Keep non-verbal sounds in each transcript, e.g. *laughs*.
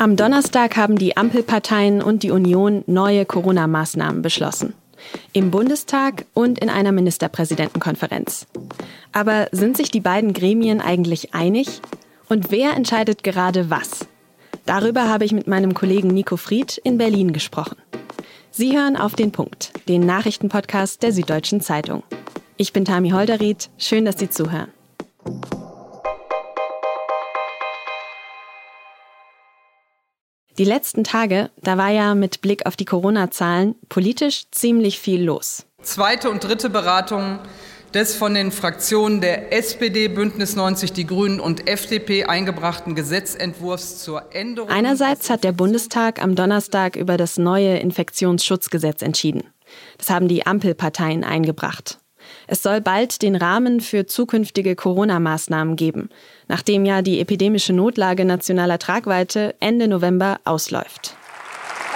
Am Donnerstag haben die Ampelparteien und die Union neue Corona-Maßnahmen beschlossen. Im Bundestag und in einer Ministerpräsidentenkonferenz. Aber sind sich die beiden Gremien eigentlich einig? Und wer entscheidet gerade was? Darüber habe ich mit meinem Kollegen Nico Fried in Berlin gesprochen. Sie hören auf den Punkt, den Nachrichtenpodcast der Süddeutschen Zeitung. Ich bin Tami Holderried. Schön, dass Sie zuhören. Die letzten Tage, da war ja mit Blick auf die Corona-Zahlen politisch ziemlich viel los. Zweite und dritte Beratung des von den Fraktionen der SPD, Bündnis 90 Die Grünen und FDP eingebrachten Gesetzentwurfs zur Änderung. Einerseits hat der Bundestag am Donnerstag über das neue Infektionsschutzgesetz entschieden. Das haben die Ampelparteien eingebracht. Es soll bald den Rahmen für zukünftige Corona-Maßnahmen geben, nachdem ja die epidemische Notlage nationaler Tragweite Ende November ausläuft.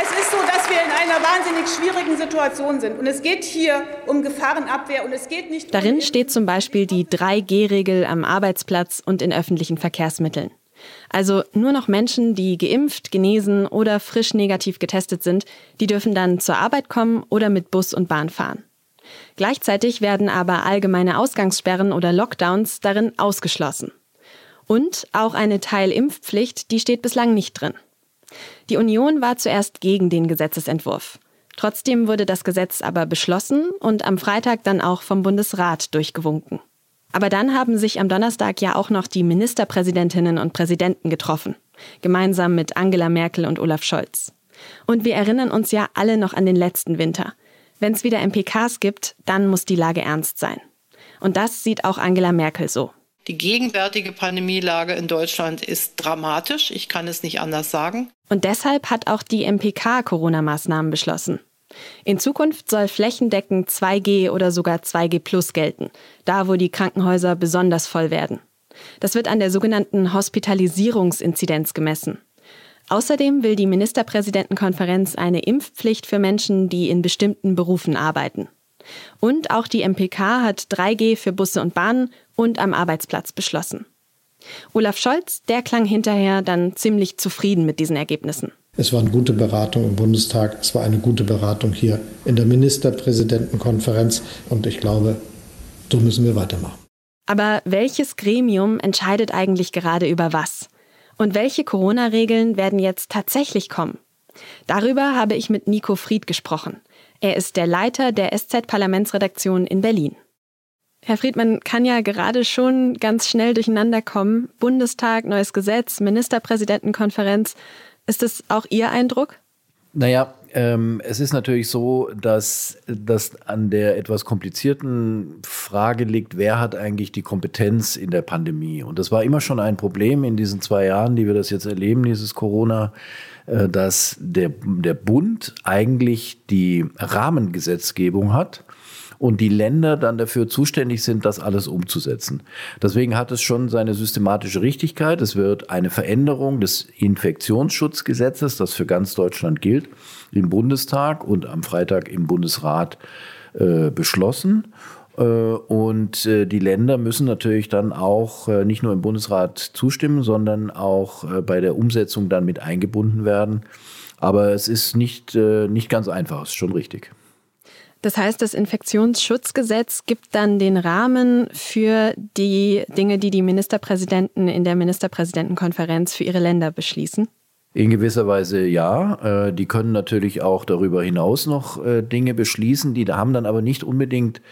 Es ist so, dass wir in einer wahnsinnig schwierigen Situation sind. Und es geht hier um Gefahrenabwehr und es geht nicht. Darin um steht zum Beispiel die 3G-Regel am Arbeitsplatz und in öffentlichen Verkehrsmitteln. Also nur noch Menschen, die geimpft, genesen oder frisch negativ getestet sind, die dürfen dann zur Arbeit kommen oder mit Bus und Bahn fahren. Gleichzeitig werden aber allgemeine Ausgangssperren oder Lockdowns darin ausgeschlossen. Und auch eine Teilimpfpflicht, die steht bislang nicht drin. Die Union war zuerst gegen den Gesetzesentwurf. Trotzdem wurde das Gesetz aber beschlossen und am Freitag dann auch vom Bundesrat durchgewunken. Aber dann haben sich am Donnerstag ja auch noch die Ministerpräsidentinnen und Präsidenten getroffen, gemeinsam mit Angela Merkel und Olaf Scholz. Und wir erinnern uns ja alle noch an den letzten Winter. Wenn es wieder MPKs gibt, dann muss die Lage ernst sein. Und das sieht auch Angela Merkel so. Die gegenwärtige Pandemielage in Deutschland ist dramatisch, ich kann es nicht anders sagen. Und deshalb hat auch die MPK Corona-Maßnahmen beschlossen. In Zukunft soll flächendeckend 2G oder sogar 2G Plus gelten, da wo die Krankenhäuser besonders voll werden. Das wird an der sogenannten Hospitalisierungsinzidenz gemessen. Außerdem will die Ministerpräsidentenkonferenz eine Impfpflicht für Menschen, die in bestimmten Berufen arbeiten. Und auch die MPK hat 3G für Busse und Bahnen und am Arbeitsplatz beschlossen. Olaf Scholz, der klang hinterher dann ziemlich zufrieden mit diesen Ergebnissen. Es war eine gute Beratung im Bundestag, es war eine gute Beratung hier in der Ministerpräsidentenkonferenz und ich glaube, so müssen wir weitermachen. Aber welches Gremium entscheidet eigentlich gerade über was? Und welche Corona-Regeln werden jetzt tatsächlich kommen? Darüber habe ich mit Nico Fried gesprochen. Er ist der Leiter der SZ-Parlamentsredaktion in Berlin. Herr Fried, man kann ja gerade schon ganz schnell durcheinander kommen. Bundestag, neues Gesetz, Ministerpräsidentenkonferenz. Ist das auch Ihr Eindruck? Naja, ähm, es ist natürlich so, dass das an der etwas komplizierten Frage liegt, wer hat eigentlich die Kompetenz in der Pandemie? Und das war immer schon ein Problem in diesen zwei Jahren, die wir das jetzt erleben, dieses Corona, äh, dass der, der Bund eigentlich die Rahmengesetzgebung hat und die Länder dann dafür zuständig sind, das alles umzusetzen. Deswegen hat es schon seine systematische Richtigkeit. Es wird eine Veränderung des Infektionsschutzgesetzes, das für ganz Deutschland gilt, im Bundestag und am Freitag im Bundesrat äh, beschlossen. Äh, und äh, die Länder müssen natürlich dann auch äh, nicht nur im Bundesrat zustimmen, sondern auch bei der Umsetzung dann mit eingebunden werden. Aber es ist nicht, nicht ganz einfach, ist schon richtig. Das heißt, das Infektionsschutzgesetz gibt dann den Rahmen für die Dinge, die die Ministerpräsidenten in der Ministerpräsidentenkonferenz für ihre Länder beschließen? In gewisser Weise ja. Äh, die können natürlich auch darüber hinaus noch äh, Dinge beschließen, die haben dann aber nicht unbedingt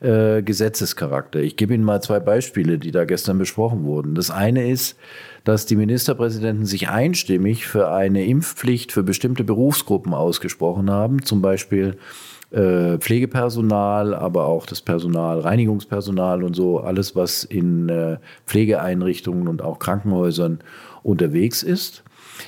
äh, Gesetzescharakter. Ich gebe Ihnen mal zwei Beispiele, die da gestern besprochen wurden. Das eine ist, dass die Ministerpräsidenten sich einstimmig für eine Impfpflicht für bestimmte Berufsgruppen ausgesprochen haben, zum Beispiel Pflegepersonal, aber auch das Personal, Reinigungspersonal und so, alles, was in äh, Pflegeeinrichtungen und auch Krankenhäusern unterwegs ist.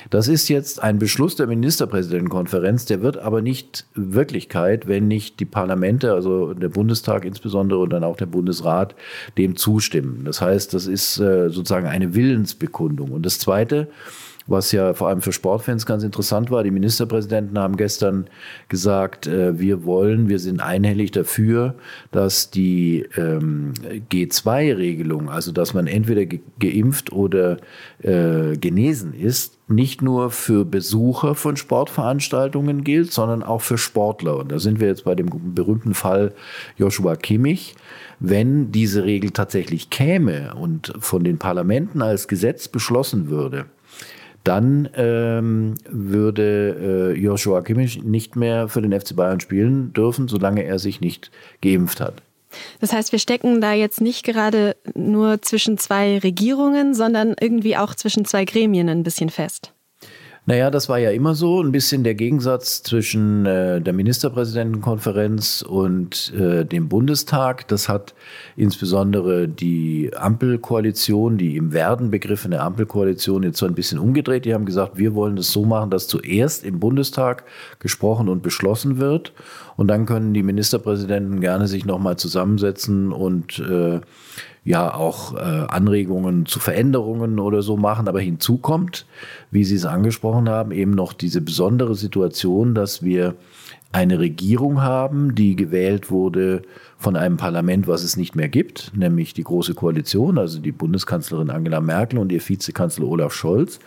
Das ist jetzt ein Beschluss der Ministerpräsidentenkonferenz, der wird aber nicht Wirklichkeit, wenn nicht die Parlamente, also der Bundestag insbesondere und dann auch der Bundesrat, dem zustimmen. Das heißt, das ist äh, sozusagen eine Willensbekundung. Und das Zweite, was ja vor allem für Sportfans ganz interessant war. Die Ministerpräsidenten haben gestern gesagt, äh, wir wollen, wir sind einhellig dafür, dass die ähm, G2-Regelung, also dass man entweder ge geimpft oder äh, genesen ist, nicht nur für Besucher von Sportveranstaltungen gilt, sondern auch für Sportler. Und da sind wir jetzt bei dem berühmten Fall Joshua Kimmich. Wenn diese Regel tatsächlich käme und von den Parlamenten als Gesetz beschlossen würde, dann ähm, würde äh, Joshua Kimmich nicht mehr für den FC Bayern spielen dürfen, solange er sich nicht geimpft hat. Das heißt, wir stecken da jetzt nicht gerade nur zwischen zwei Regierungen, sondern irgendwie auch zwischen zwei Gremien ein bisschen fest. Naja, das war ja immer so ein bisschen der Gegensatz zwischen äh, der Ministerpräsidentenkonferenz und äh, dem Bundestag. Das hat insbesondere die Ampelkoalition, die im Werden begriffene Ampelkoalition jetzt so ein bisschen umgedreht. Die haben gesagt, wir wollen es so machen, dass zuerst im Bundestag gesprochen und beschlossen wird. Und dann können die Ministerpräsidenten gerne sich nochmal zusammensetzen und äh, ja auch äh, Anregungen zu Veränderungen oder so machen. Aber hinzu kommt, wie Sie es angesprochen haben, eben noch diese besondere Situation, dass wir eine Regierung haben, die gewählt wurde von einem Parlament, was es nicht mehr gibt, nämlich die Große Koalition, also die Bundeskanzlerin Angela Merkel und ihr Vizekanzler Olaf Scholz.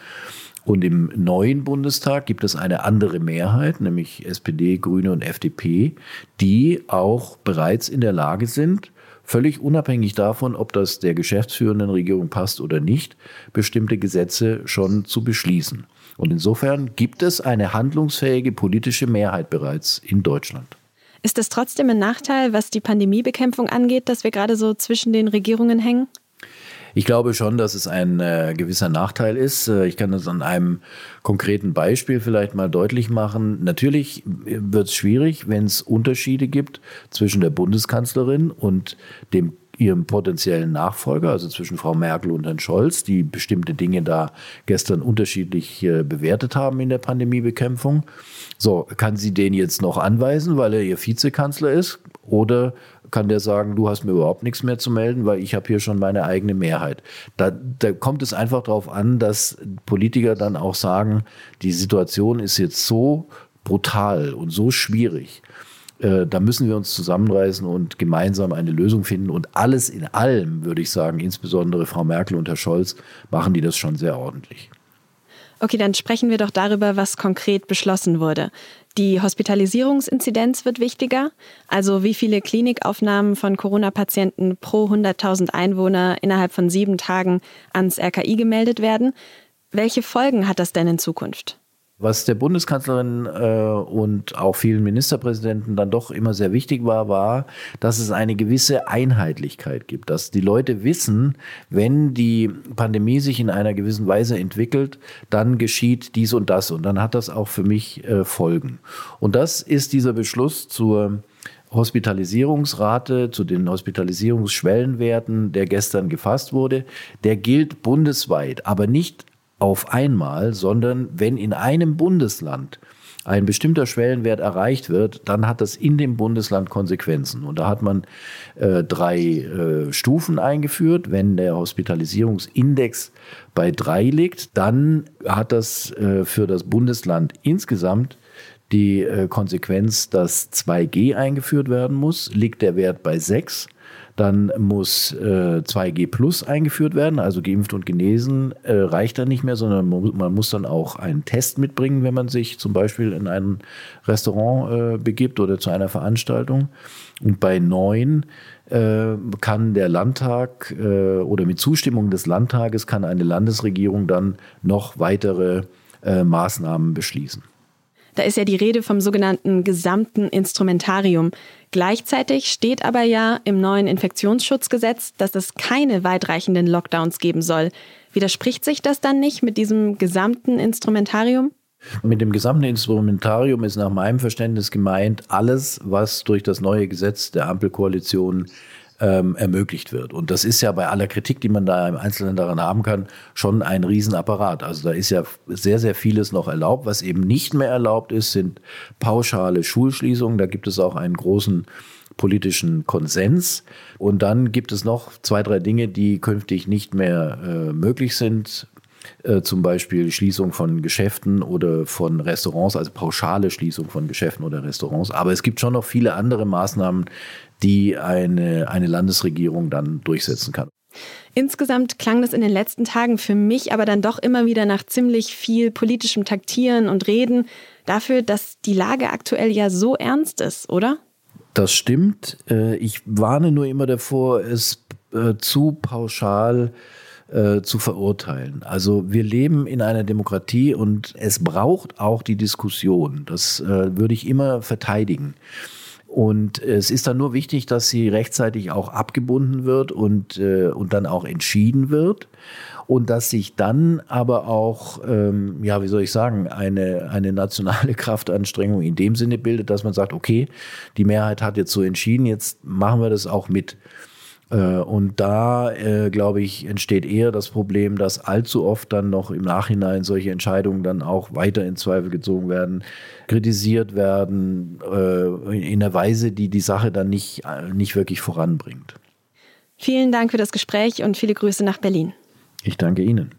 Und im neuen Bundestag gibt es eine andere Mehrheit, nämlich SPD, Grüne und FDP, die auch bereits in der Lage sind, völlig unabhängig davon, ob das der geschäftsführenden Regierung passt oder nicht, bestimmte Gesetze schon zu beschließen. Und insofern gibt es eine handlungsfähige politische Mehrheit bereits in Deutschland. Ist es trotzdem ein Nachteil, was die Pandemiebekämpfung angeht, dass wir gerade so zwischen den Regierungen hängen? Ich glaube schon, dass es ein äh, gewisser Nachteil ist. Äh, ich kann das an einem konkreten Beispiel vielleicht mal deutlich machen. Natürlich wird es schwierig, wenn es Unterschiede gibt zwischen der Bundeskanzlerin und dem ihrem potenziellen Nachfolger, also zwischen Frau Merkel und Herrn Scholz, die bestimmte Dinge da gestern unterschiedlich äh, bewertet haben in der Pandemiebekämpfung. So, kann sie den jetzt noch anweisen, weil er ihr Vizekanzler ist? Oder kann der sagen, du hast mir überhaupt nichts mehr zu melden, weil ich habe hier schon meine eigene Mehrheit. Da, da kommt es einfach darauf an, dass Politiker dann auch sagen, die Situation ist jetzt so brutal und so schwierig. Äh, da müssen wir uns zusammenreißen und gemeinsam eine Lösung finden. Und alles in allem, würde ich sagen, insbesondere Frau Merkel und Herr Scholz, machen die das schon sehr ordentlich. Okay, dann sprechen wir doch darüber, was konkret beschlossen wurde. Die Hospitalisierungsinzidenz wird wichtiger, also wie viele Klinikaufnahmen von Corona-Patienten pro 100.000 Einwohner innerhalb von sieben Tagen ans RKI gemeldet werden. Welche Folgen hat das denn in Zukunft? Was der Bundeskanzlerin äh, und auch vielen Ministerpräsidenten dann doch immer sehr wichtig war, war, dass es eine gewisse Einheitlichkeit gibt, dass die Leute wissen, wenn die Pandemie sich in einer gewissen Weise entwickelt, dann geschieht dies und das und dann hat das auch für mich äh, Folgen. Und das ist dieser Beschluss zur Hospitalisierungsrate, zu den Hospitalisierungsschwellenwerten, der gestern gefasst wurde, der gilt bundesweit, aber nicht auf einmal, sondern wenn in einem Bundesland ein bestimmter Schwellenwert erreicht wird, dann hat das in dem Bundesland Konsequenzen. Und da hat man äh, drei äh, Stufen eingeführt. Wenn der Hospitalisierungsindex bei drei liegt, dann hat das äh, für das Bundesland insgesamt die äh, Konsequenz, dass 2G eingeführt werden muss. Liegt der Wert bei sechs, dann muss äh, 2G Plus eingeführt werden, also geimpft und genesen äh, reicht dann nicht mehr, sondern man muss dann auch einen Test mitbringen, wenn man sich zum Beispiel in ein Restaurant äh, begibt oder zu einer Veranstaltung. Und bei neun äh, kann der Landtag äh, oder mit Zustimmung des Landtages kann eine Landesregierung dann noch weitere äh, Maßnahmen beschließen. Da ist ja die Rede vom sogenannten gesamten Instrumentarium. Gleichzeitig steht aber ja im neuen Infektionsschutzgesetz, dass es keine weitreichenden Lockdowns geben soll. Widerspricht sich das dann nicht mit diesem gesamten Instrumentarium? Mit dem gesamten Instrumentarium ist nach meinem Verständnis gemeint alles, was durch das neue Gesetz der Ampelkoalition ähm, ermöglicht wird. Und das ist ja bei aller Kritik, die man da im Einzelnen daran haben kann, schon ein Riesenapparat. Also da ist ja sehr, sehr vieles noch erlaubt. Was eben nicht mehr erlaubt ist, sind pauschale Schulschließungen. Da gibt es auch einen großen politischen Konsens. Und dann gibt es noch zwei, drei Dinge, die künftig nicht mehr äh, möglich sind. Äh, zum Beispiel Schließung von Geschäften oder von Restaurants, also pauschale Schließung von Geschäften oder Restaurants. Aber es gibt schon noch viele andere Maßnahmen, die eine, eine Landesregierung dann durchsetzen kann. Insgesamt klang das in den letzten Tagen für mich aber dann doch immer wieder nach ziemlich viel politischem Taktieren und Reden dafür, dass die Lage aktuell ja so ernst ist, oder? Das stimmt. Äh, ich warne nur immer davor, es äh, zu pauschal äh, zu verurteilen. Also wir leben in einer Demokratie und es braucht auch die Diskussion. Das würde ich immer verteidigen. Und es ist dann nur wichtig, dass sie rechtzeitig auch abgebunden wird und, äh, und dann auch entschieden wird. Und dass sich dann aber auch, ähm, ja, wie soll ich sagen, eine, eine nationale *laughs* Kraftanstrengung in dem Sinne bildet, dass man sagt, okay, die Mehrheit hat jetzt so entschieden, jetzt machen wir das auch mit. Äh, und da, äh, glaube ich, entsteht eher das Problem, dass allzu oft dann noch im Nachhinein solche Entscheidungen dann auch weiter in Zweifel gezogen werden, kritisiert werden, äh, in einer Weise, die die Sache dann nicht, nicht wirklich voranbringt. Vielen Dank für das Gespräch und viele Grüße nach Berlin. Ich danke Ihnen.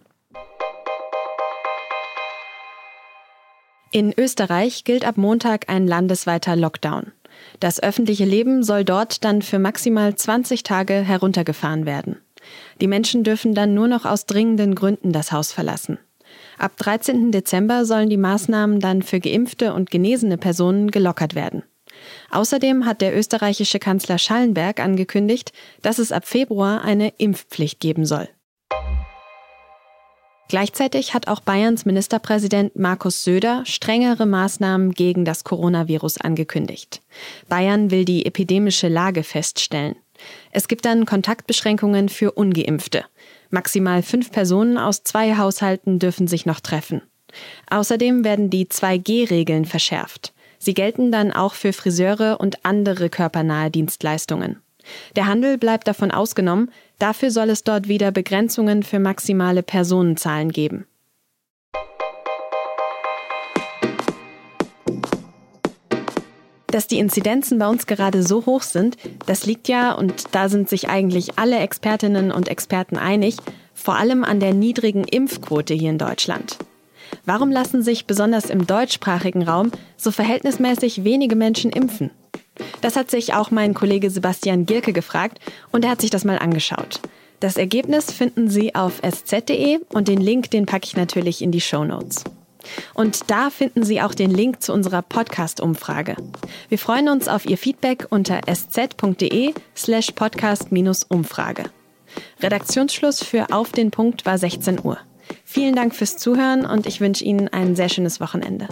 In Österreich gilt ab Montag ein landesweiter Lockdown. Das öffentliche Leben soll dort dann für maximal 20 Tage heruntergefahren werden. Die Menschen dürfen dann nur noch aus dringenden Gründen das Haus verlassen. Ab 13. Dezember sollen die Maßnahmen dann für geimpfte und genesene Personen gelockert werden. Außerdem hat der österreichische Kanzler Schallenberg angekündigt, dass es ab Februar eine Impfpflicht geben soll. Gleichzeitig hat auch Bayerns Ministerpräsident Markus Söder strengere Maßnahmen gegen das Coronavirus angekündigt. Bayern will die epidemische Lage feststellen. Es gibt dann Kontaktbeschränkungen für ungeimpfte. Maximal fünf Personen aus zwei Haushalten dürfen sich noch treffen. Außerdem werden die 2G-Regeln verschärft. Sie gelten dann auch für Friseure und andere körpernahe Dienstleistungen. Der Handel bleibt davon ausgenommen, dafür soll es dort wieder Begrenzungen für maximale Personenzahlen geben. Dass die Inzidenzen bei uns gerade so hoch sind, das liegt ja, und da sind sich eigentlich alle Expertinnen und Experten einig, vor allem an der niedrigen Impfquote hier in Deutschland. Warum lassen sich besonders im deutschsprachigen Raum so verhältnismäßig wenige Menschen impfen? Das hat sich auch mein Kollege Sebastian Gierke gefragt und er hat sich das mal angeschaut. Das Ergebnis finden Sie auf sz.de und den Link, den packe ich natürlich in die Show Notes. Und da finden Sie auch den Link zu unserer Podcast-Umfrage. Wir freuen uns auf Ihr Feedback unter sz.de slash podcast-umfrage. Redaktionsschluss für Auf den Punkt war 16 Uhr. Vielen Dank fürs Zuhören und ich wünsche Ihnen ein sehr schönes Wochenende.